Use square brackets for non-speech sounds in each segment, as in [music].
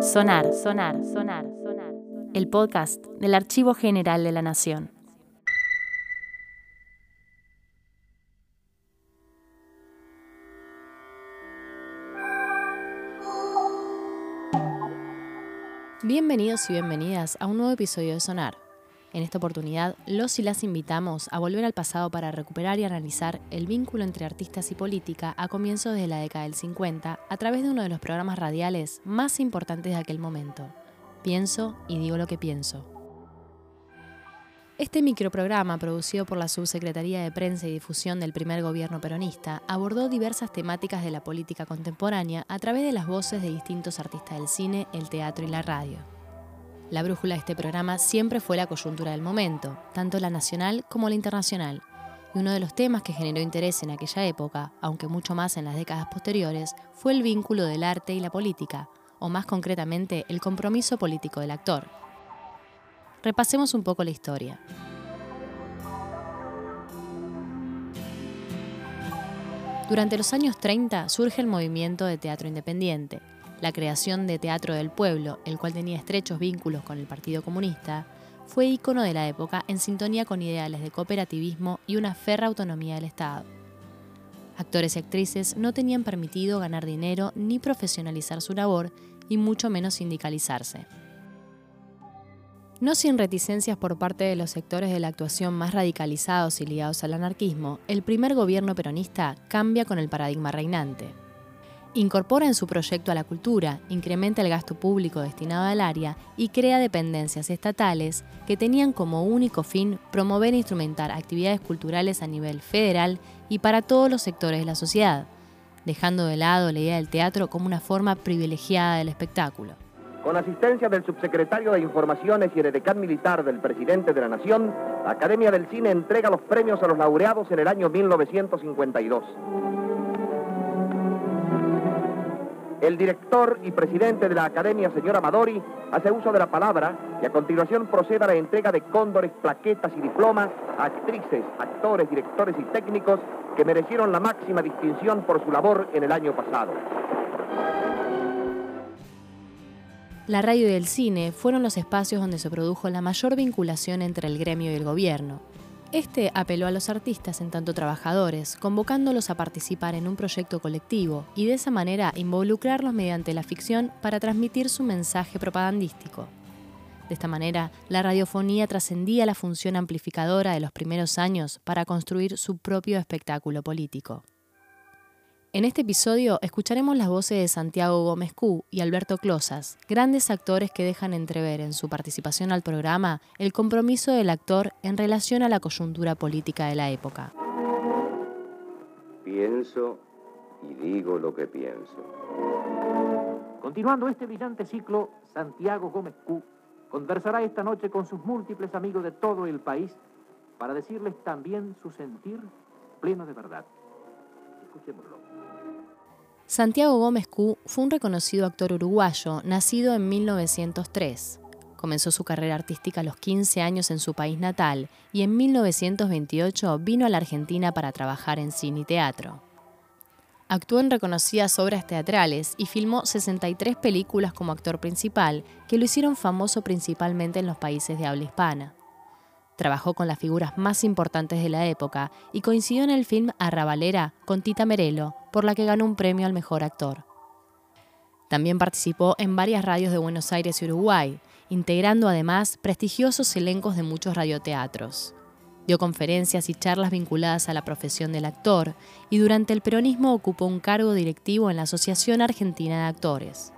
Sonar, sonar, sonar, sonar. El podcast del Archivo General de la Nación. Bienvenidos y bienvenidas a un nuevo episodio de Sonar. En esta oportunidad, los y las invitamos a volver al pasado para recuperar y analizar el vínculo entre artistas y política a comienzos de la década del 50 a través de uno de los programas radiales más importantes de aquel momento. Pienso y digo lo que pienso. Este microprograma, producido por la Subsecretaría de Prensa y Difusión del primer gobierno peronista, abordó diversas temáticas de la política contemporánea a través de las voces de distintos artistas del cine, el teatro y la radio. La brújula de este programa siempre fue la coyuntura del momento, tanto la nacional como la internacional. Y uno de los temas que generó interés en aquella época, aunque mucho más en las décadas posteriores, fue el vínculo del arte y la política, o más concretamente el compromiso político del actor. Repasemos un poco la historia. Durante los años 30 surge el movimiento de teatro independiente, la creación de Teatro del Pueblo, el cual tenía estrechos vínculos con el Partido Comunista, fue ícono de la época en sintonía con ideales de cooperativismo y una ferra autonomía del Estado. Actores y actrices no tenían permitido ganar dinero ni profesionalizar su labor y mucho menos sindicalizarse. No sin reticencias por parte de los sectores de la actuación más radicalizados y ligados al anarquismo, el primer gobierno peronista cambia con el paradigma reinante. Incorpora en su proyecto a la cultura, incrementa el gasto público destinado al área y crea dependencias estatales que tenían como único fin promover e instrumentar actividades culturales a nivel federal y para todos los sectores de la sociedad, dejando de lado la idea del teatro como una forma privilegiada del espectáculo. Con asistencia del subsecretario de Informaciones y Edecán Militar del Presidente de la Nación, la Academia del Cine entrega los premios a los laureados en el año 1952. El director y presidente de la Academia, señor Amadori, hace uso de la palabra y a continuación procede a la entrega de cóndores, plaquetas y diplomas a actrices, actores, directores y técnicos que merecieron la máxima distinción por su labor en el año pasado. La radio y el cine fueron los espacios donde se produjo la mayor vinculación entre el gremio y el gobierno, este apeló a los artistas en tanto trabajadores, convocándolos a participar en un proyecto colectivo y de esa manera involucrarlos mediante la ficción para transmitir su mensaje propagandístico. De esta manera, la radiofonía trascendía la función amplificadora de los primeros años para construir su propio espectáculo político. En este episodio escucharemos las voces de Santiago Gómez Q y Alberto Closas, grandes actores que dejan entrever en su participación al programa el compromiso del actor en relación a la coyuntura política de la época. Pienso y digo lo que pienso. Continuando este brillante ciclo, Santiago Gómez Q conversará esta noche con sus múltiples amigos de todo el país para decirles también su sentir pleno de verdad. Escuchémoslo. Santiago Gómez Q fue un reconocido actor uruguayo, nacido en 1903. Comenzó su carrera artística a los 15 años en su país natal y en 1928 vino a la Argentina para trabajar en cine y teatro. Actuó en reconocidas obras teatrales y filmó 63 películas como actor principal, que lo hicieron famoso principalmente en los países de habla hispana. Trabajó con las figuras más importantes de la época y coincidió en el film Arrabalera con Tita Merelo, por la que ganó un premio al mejor actor. También participó en varias radios de Buenos Aires y Uruguay, integrando además prestigiosos elencos de muchos radioteatros. Dio conferencias y charlas vinculadas a la profesión del actor y durante el peronismo ocupó un cargo directivo en la Asociación Argentina de Actores.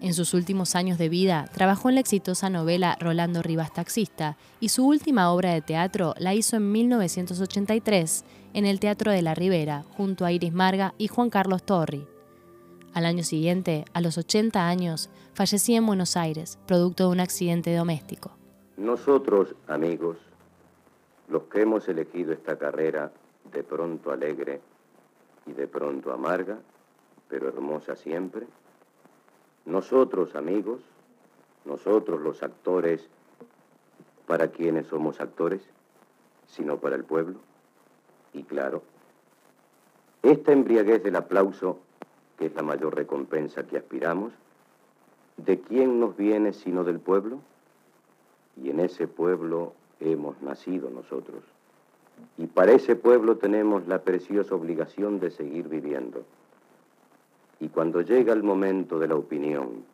En sus últimos años de vida trabajó en la exitosa novela Rolando Rivas Taxista y su última obra de teatro la hizo en 1983 en el Teatro de la Ribera junto a Iris Marga y Juan Carlos Torri. Al año siguiente, a los 80 años, fallecía en Buenos Aires, producto de un accidente doméstico. Nosotros, amigos, los que hemos elegido esta carrera de pronto alegre y de pronto amarga, pero hermosa siempre, nosotros, amigos, nosotros los actores, ¿para quienes somos actores? Sino para el pueblo. Y claro, Esta embriaguez del aplauso, que es la mayor recompensa que aspiramos, ¿de quién nos viene sino del pueblo? Y en ese pueblo hemos nacido nosotros. Y para ese pueblo tenemos la preciosa obligación de seguir viviendo. Y cuando llega el momento de la opinión,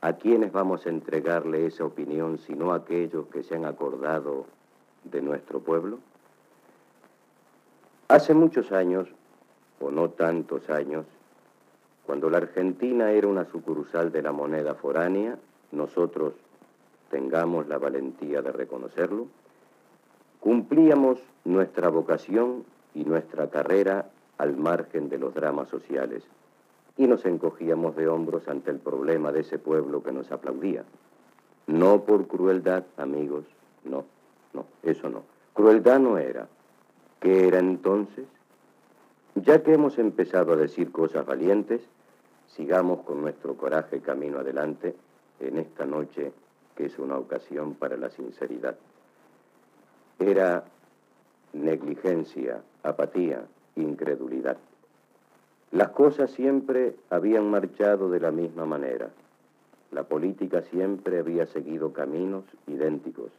¿a quiénes vamos a entregarle esa opinión sino a aquellos que se han acordado de nuestro pueblo? Hace muchos años, o no tantos años, cuando la Argentina era una sucursal de la moneda foránea, nosotros, tengamos la valentía de reconocerlo, cumplíamos nuestra vocación y nuestra carrera al margen de los dramas sociales y nos encogíamos de hombros ante el problema de ese pueblo que nos aplaudía. No por crueldad, amigos, no, no, eso no. Crueldad no era. ¿Qué era entonces? Ya que hemos empezado a decir cosas valientes, sigamos con nuestro coraje camino adelante en esta noche que es una ocasión para la sinceridad. Era negligencia, apatía, incredulidad. Las cosas siempre habían marchado de la misma manera. La política siempre había seguido caminos idénticos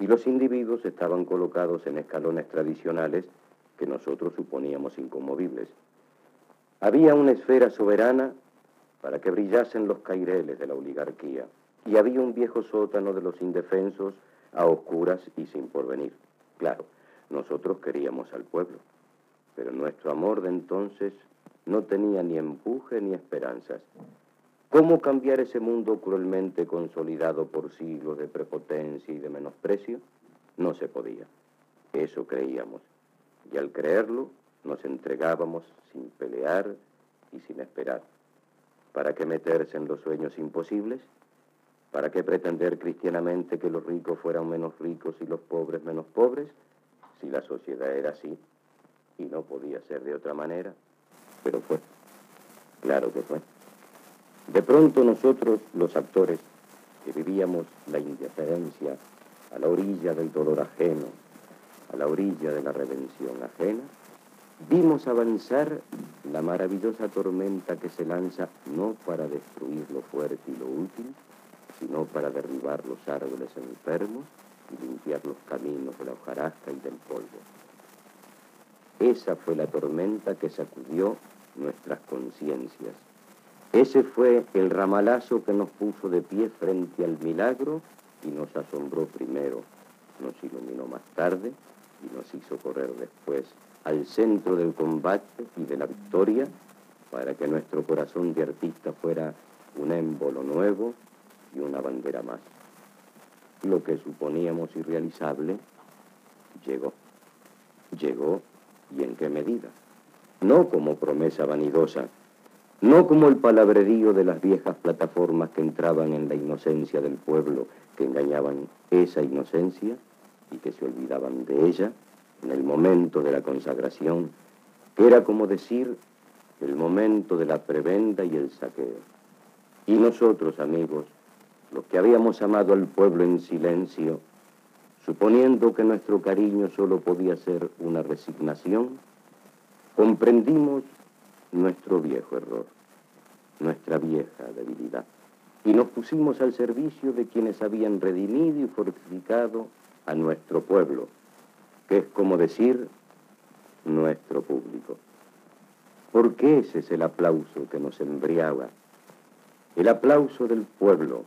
y los individuos estaban colocados en escalones tradicionales que nosotros suponíamos inconmovibles. Había una esfera soberana para que brillasen los caireles de la oligarquía y había un viejo sótano de los indefensos a oscuras y sin porvenir. Claro, nosotros queríamos al pueblo, pero nuestro amor de entonces no tenía ni empuje ni esperanzas. ¿Cómo cambiar ese mundo cruelmente consolidado por siglos de prepotencia y de menosprecio? No se podía. Eso creíamos. Y al creerlo, nos entregábamos sin pelear y sin esperar. ¿Para qué meterse en los sueños imposibles? ¿Para qué pretender cristianamente que los ricos fueran menos ricos y los pobres menos pobres? Si la sociedad era así y no podía ser de otra manera pero fue. Claro que fue. De pronto nosotros, los actores, que vivíamos la indiferencia a la orilla del dolor ajeno, a la orilla de la redención ajena, vimos avanzar la maravillosa tormenta que se lanza no para destruir lo fuerte y lo útil, sino para derribar los árboles enfermos y limpiar los caminos de la hojarasca y del polvo. Esa fue la tormenta que sacudió nuestras conciencias. Ese fue el ramalazo que nos puso de pie frente al milagro y nos asombró primero, nos iluminó más tarde y nos hizo correr después al centro del combate y de la victoria para que nuestro corazón de artista fuera un émbolo nuevo y una bandera más. Lo que suponíamos irrealizable llegó. Llegó y en qué medida no como promesa vanidosa, no como el palabrerío de las viejas plataformas que entraban en la inocencia del pueblo, que engañaban esa inocencia y que se olvidaban de ella en el momento de la consagración, que era como decir el momento de la prebenda y el saqueo. Y nosotros, amigos, los que habíamos amado al pueblo en silencio, suponiendo que nuestro cariño solo podía ser una resignación, comprendimos nuestro viejo error, nuestra vieja debilidad, y nos pusimos al servicio de quienes habían redimido y fortificado a nuestro pueblo, que es como decir nuestro público. Porque ese es el aplauso que nos embriaga, el aplauso del pueblo,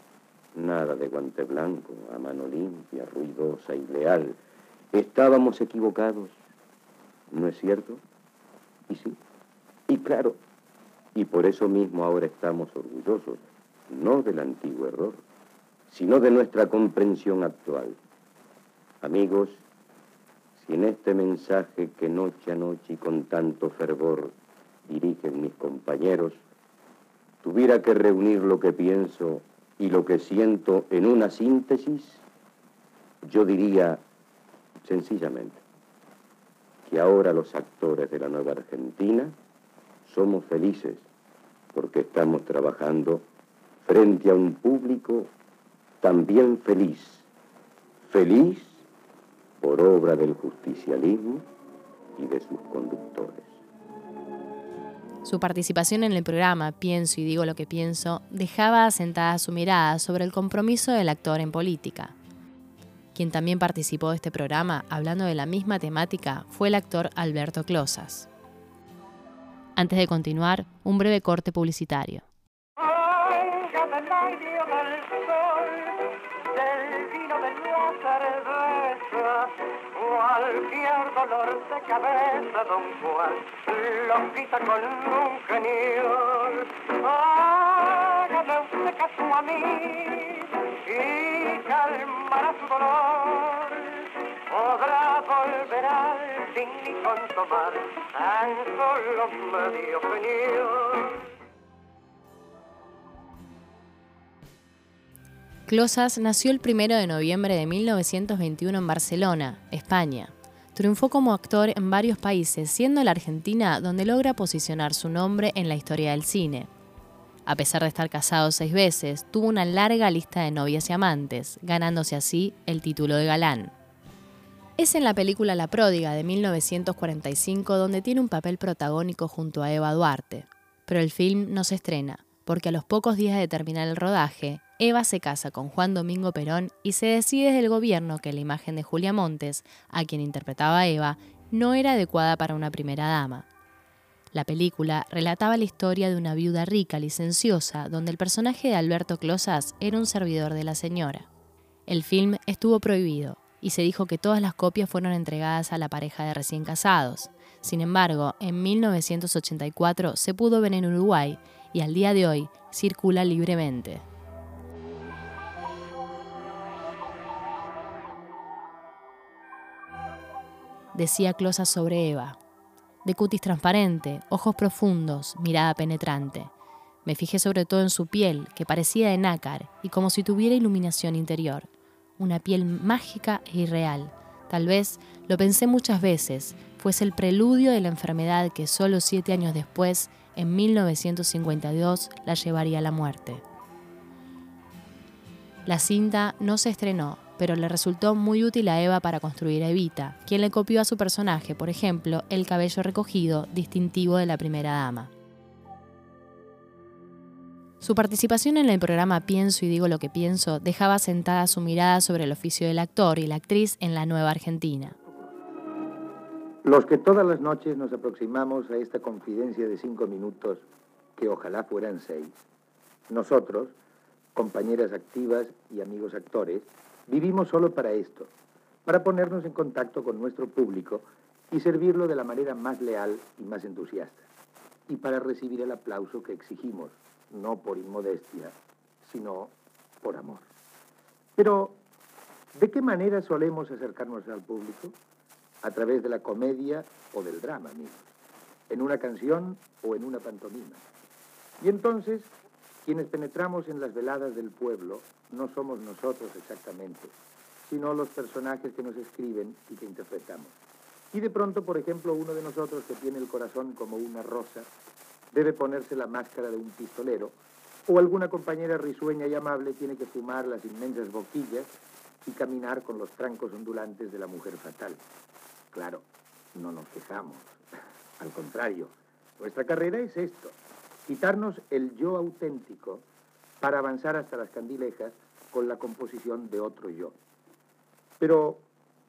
nada de guante blanco, a mano limpia, ruidosa y leal. Estábamos equivocados, ¿no es cierto? Y sí, y claro, y por eso mismo ahora estamos orgullosos, no del antiguo error, sino de nuestra comprensión actual. Amigos, si en este mensaje que noche a noche y con tanto fervor dirigen mis compañeros, tuviera que reunir lo que pienso y lo que siento en una síntesis, yo diría sencillamente, que ahora los actores de la nueva Argentina somos felices porque estamos trabajando frente a un público también feliz, feliz por obra del justicialismo y de sus conductores. Su participación en el programa Pienso y digo lo que pienso dejaba asentada su mirada sobre el compromiso del actor en política. Quien también participó de este programa, hablando de la misma temática, fue el actor Alberto Closas. Antes de continuar, un breve corte publicitario. Y calmará su dolor. Podrá volver al fin y con tomar tan solo medio genio. Closas nació el 1 de noviembre de 1921 en Barcelona, España. Triunfó como actor en varios países, siendo la Argentina donde logra posicionar su nombre en la historia del cine. A pesar de estar casado seis veces, tuvo una larga lista de novias y amantes, ganándose así el título de galán. Es en la película La Pródiga de 1945 donde tiene un papel protagónico junto a Eva Duarte, pero el film no se estrena, porque a los pocos días de terminar el rodaje, Eva se casa con Juan Domingo Perón y se decide desde el gobierno que la imagen de Julia Montes, a quien interpretaba Eva, no era adecuada para una primera dama. La película relataba la historia de una viuda rica, licenciosa, donde el personaje de Alberto Closas era un servidor de la señora. El film estuvo prohibido y se dijo que todas las copias fueron entregadas a la pareja de recién casados. Sin embargo, en 1984 se pudo ver en Uruguay y al día de hoy circula libremente. decía Closas sobre Eva. De cutis transparente, ojos profundos, mirada penetrante. Me fijé sobre todo en su piel, que parecía de nácar y como si tuviera iluminación interior. Una piel mágica e irreal. Tal vez, lo pensé muchas veces, fuese el preludio de la enfermedad que solo siete años después, en 1952, la llevaría a la muerte. La cinta no se estrenó, pero le resultó muy útil a Eva para construir a Evita, quien le copió a su personaje, por ejemplo, el cabello recogido, distintivo de la primera dama. Su participación en el programa Pienso y digo lo que pienso dejaba sentada su mirada sobre el oficio del actor y la actriz en la nueva Argentina. Los que todas las noches nos aproximamos a esta confidencia de cinco minutos, que ojalá fueran seis, nosotros, compañeras activas y amigos actores, Vivimos solo para esto, para ponernos en contacto con nuestro público y servirlo de la manera más leal y más entusiasta, y para recibir el aplauso que exigimos, no por inmodestia, sino por amor. Pero, ¿de qué manera solemos acercarnos al público? A través de la comedia o del drama, amigos, en una canción o en una pantomima. Y entonces, quienes penetramos en las veladas del pueblo no somos nosotros exactamente, sino los personajes que nos escriben y que interpretamos. Y de pronto, por ejemplo, uno de nosotros que tiene el corazón como una rosa, debe ponerse la máscara de un pistolero, o alguna compañera risueña y amable tiene que fumar las inmensas boquillas y caminar con los trancos ondulantes de la mujer fatal. Claro, no nos quejamos. [laughs] Al contrario, nuestra carrera es esto, quitarnos el yo auténtico para avanzar hasta las candilejas con la composición de otro yo. Pero,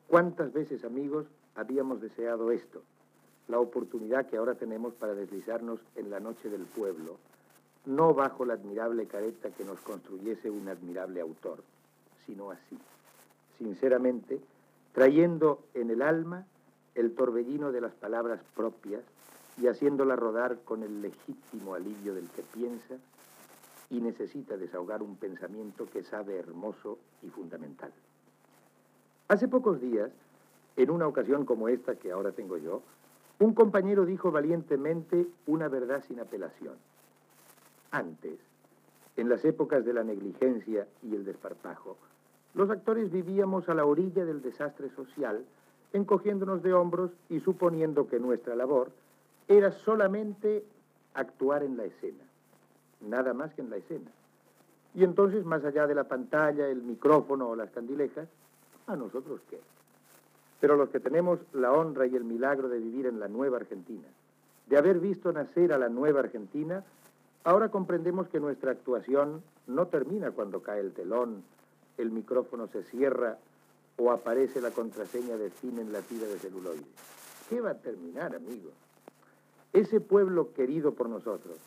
¿cuántas veces, amigos, habíamos deseado esto? La oportunidad que ahora tenemos para deslizarnos en la noche del pueblo, no bajo la admirable careta que nos construyese un admirable autor, sino así, sinceramente, trayendo en el alma el torbellino de las palabras propias y haciéndola rodar con el legítimo alivio del que piensa y necesita desahogar un pensamiento que sabe hermoso y fundamental. Hace pocos días, en una ocasión como esta que ahora tengo yo, un compañero dijo valientemente una verdad sin apelación. Antes, en las épocas de la negligencia y el desparpajo, los actores vivíamos a la orilla del desastre social, encogiéndonos de hombros y suponiendo que nuestra labor era solamente actuar en la escena, nada más que en la escena. Y entonces, más allá de la pantalla, el micrófono o las candilejas, ¿a nosotros qué? Pero los que tenemos la honra y el milagro de vivir en la nueva Argentina, De haber visto nacer a la nueva Argentina, ahora comprendemos que nuestra actuación no termina cuando cae el telón, el micrófono se cierra o aparece la contraseña de cine en la tira de celuloide. ¿Qué va a terminar, amigo? Ese pueblo querido por nosotros,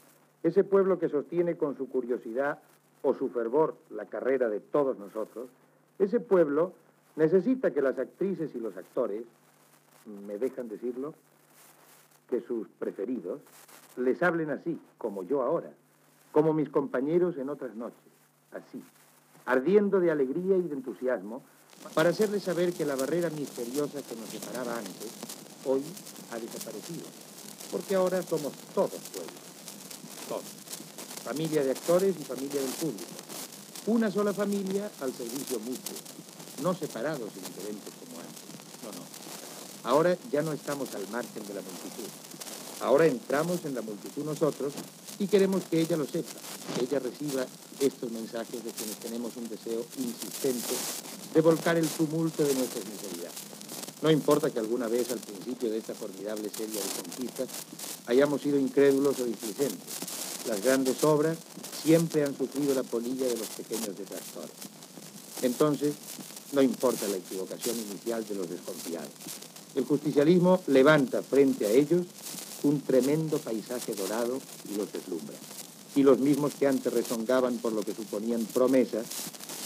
ese pueblo que sostiene con su curiosidad o su fervor la carrera de todos nosotros, ese pueblo necesita que las actrices y los actores, me dejan decirlo, que sus preferidos les hablen así, como yo ahora, como mis compañeros en otras noches, así, ardiendo de alegría y de entusiasmo, para hacerles saber que la barrera misteriosa que nos separaba antes, hoy ha desaparecido, porque ahora somos todos pueblos, todos, familia de actores y familia del público, una sola familia al servicio mutuo, no separados y diferentes como antes, no, no. Ahora ya no estamos al margen de la multitud. Ahora entramos en la multitud nosotros y queremos que ella lo sepa, que ella reciba estos mensajes de quienes tenemos un deseo insistente de volcar el tumulto de nuestra sinceridad. No importa que alguna vez al principio de esta formidable serie de conquistas hayamos sido incrédulos o displicentes. Las grandes obras siempre han sufrido la polilla de los pequeños detractores. Entonces, no importa la equivocación inicial de los desconfiados. El justicialismo levanta frente a ellos un tremendo paisaje dorado y los deslumbra. Y los mismos que antes rezongaban por lo que suponían promesas,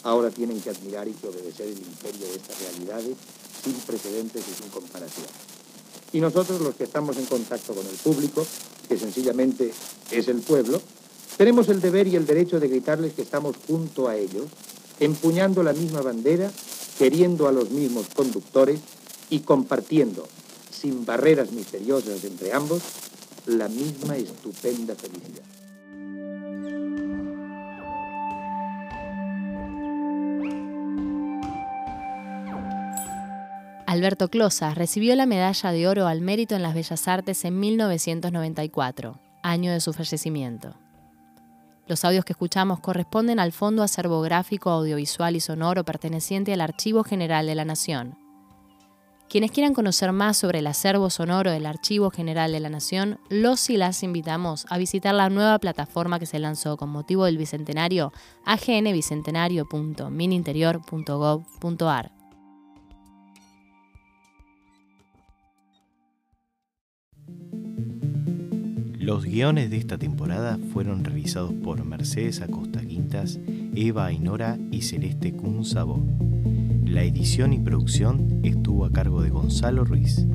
ahora tienen que admirar y que obedecer el imperio de estas realidades sin precedentes y sin comparación. Y nosotros los que estamos en contacto con el público, que sencillamente es el pueblo, tenemos el deber y el derecho de gritarles que estamos junto a ellos, empuñando la misma bandera, queriendo a los mismos conductores y compartiendo, sin barreras misteriosas entre ambos, la misma estupenda felicidad. Alberto Closa recibió la medalla de oro al mérito en las bellas artes en 1994, año de su fallecimiento. Los audios que escuchamos corresponden al Fondo Acervográfico Audiovisual y Sonoro perteneciente al Archivo General de la Nación, quienes quieran conocer más sobre el acervo sonoro del Archivo General de la Nación, los y las invitamos a visitar la nueva plataforma que se lanzó con motivo del Bicentenario, agnbicentenario.mininterior.gov.ar. Los guiones de esta temporada fueron realizados por Mercedes Acosta Quintas, Eva Ainora y Celeste Kunzabó. La edición y producción estuvo a cargo de Gonzalo Ruiz.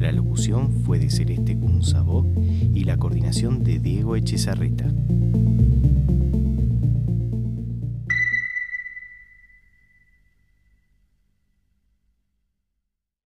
La locución fue de Celeste Kunzabó y la coordinación de Diego Echezarreta.